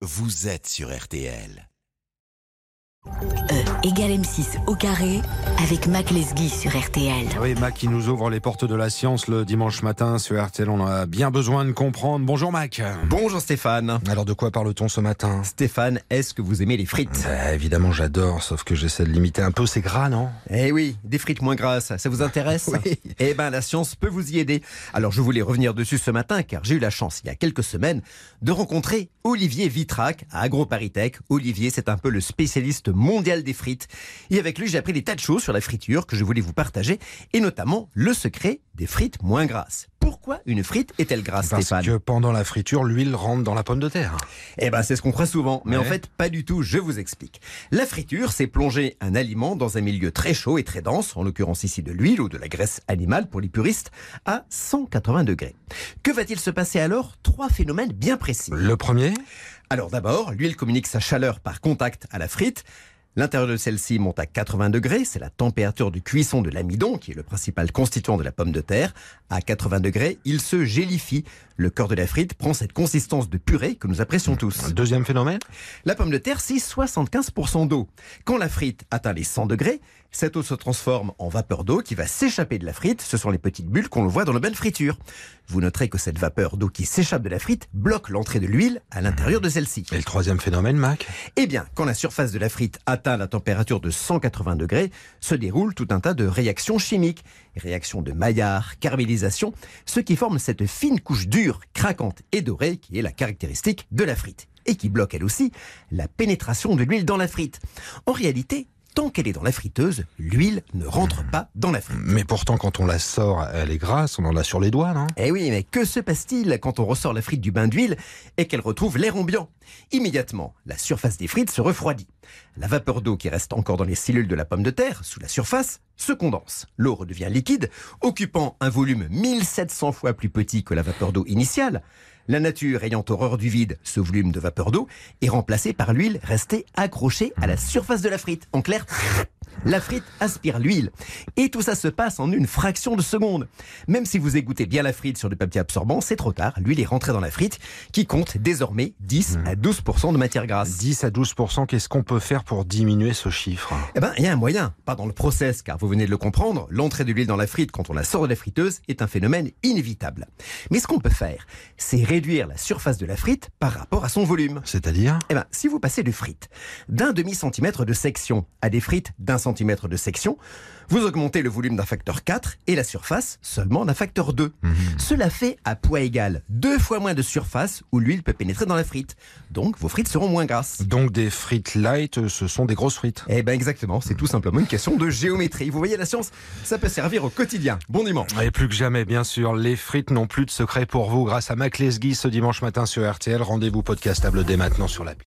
vous êtes sur RTL. E égale M6 au carré avec Mac Lesguy sur RTL. Oui, Mac qui nous ouvre les portes de la science le dimanche matin sur RTL. On a bien besoin de comprendre. Bonjour Mac. Bonjour Stéphane. Alors de quoi parle-t-on ce matin? Stéphane, est-ce que vous aimez les frites? Bah, Évidemment, j'adore, sauf que j'essaie de limiter un peu. C'est gras, non? Eh oui, des frites moins grasses, ça vous intéresse? Oui. Eh ben la science peut vous y aider. Alors je voulais revenir dessus ce matin car j'ai eu la chance il y a quelques semaines de rencontrer Olivier Vitrac à AgroParisTech. Olivier, c'est un peu le spécialiste mondial des frites. Et avec lui, j'ai appris des tas de choses sur la friture que je voulais vous partager et notamment le secret des frites moins grasses. Pourquoi une frite est-elle grasse, Parce Stéphane que pendant la friture, l'huile rentre dans la pomme de terre. Eh ben, c'est ce qu'on croit souvent, mais en fait, pas du tout. Je vous explique. La friture, c'est plonger un aliment dans un milieu très chaud et très dense, en l'occurrence ici de l'huile ou de la graisse animale pour les puristes, à 180 degrés. Que va-t-il se passer alors Trois phénomènes bien précis. Le premier? Alors d'abord, l'huile communique sa chaleur par contact à la frite. L'intérieur de celle-ci monte à 80 degrés, c'est la température de cuisson de l'amidon qui est le principal constituant de la pomme de terre. À 80 degrés, il se gélifie. Le cœur de la frite prend cette consistance de purée que nous apprécions tous. Deuxième phénomène? La pomme de terre, c'est 75% d'eau. Quand la frite atteint les 100 degrés, cette eau se transforme en vapeur d'eau qui va s'échapper de la frite. Ce sont les petites bulles qu'on le voit dans le bain de friture. Vous noterez que cette vapeur d'eau qui s'échappe de la frite bloque l'entrée de l'huile à l'intérieur de celle-ci. Et le troisième phénomène, Mac? Eh bien, quand la surface de la frite atteint la température de 180 degrés, se déroule tout un tas de réactions chimiques. Réactions de Maillard, caramélisation, ce qui forme cette fine couche dure, craquante et dorée qui est la caractéristique de la frite. Et qui bloque elle aussi la pénétration de l'huile dans la frite. En réalité, tant qu'elle est dans la friteuse, l'huile ne rentre pas dans la frite. Mais pourtant, quand on la sort, elle est grasse, on en a sur les doigts, non? Eh oui, mais que se passe-t-il quand on ressort la frite du bain d'huile et qu'elle retrouve l'air ambiant? Immédiatement, la surface des frites se refroidit. La vapeur d'eau qui reste encore dans les cellules de la pomme de terre, sous la surface, se condense. L'eau redevient liquide, occupant un volume 1700 fois plus petit que la vapeur d'eau initiale. La nature ayant horreur du vide, ce volume de vapeur d'eau est remplacé par l'huile restée accrochée à la surface de la frite. En clair, la frite aspire l'huile. Et tout ça se passe en une fraction de seconde. Même si vous égouttez bien la frite sur du papier absorbant, c'est trop tard. L'huile est rentrée dans la frite, qui compte désormais 10 à 12% de matière grasse. 10 à 12% qu'est-ce qu'on peut faire pour diminuer ce chiffre? Eh ben, il y a un moyen. Pas dans le process, car vous venez de le comprendre. L'entrée de l'huile dans la frite quand on la sort de la friteuse est un phénomène inévitable. Mais ce qu'on peut faire, c'est réduire la surface de la frite par rapport à son volume. C'est-à-dire? Eh ben, si vous passez de frites d'un demi-centimètre de section à des frites d'un centimètre de section, vous augmentez le volume d'un facteur 4 et la surface seulement d'un facteur 2. Cela fait à poids égal deux fois moins de surface où l'huile peut pénétrer dans la frite. Donc vos frites seront moins grasses. Donc des frites light, ce sont des grosses frites. Eh ben exactement, c'est tout simplement une question de géométrie. Vous voyez la science, ça peut servir au quotidien. Bon dimanche. Et plus que jamais, bien sûr, les frites n'ont plus de secret pour vous grâce à Mac Lesguy ce dimanche matin sur RTL. Rendez-vous podcastable dès maintenant sur l'appli.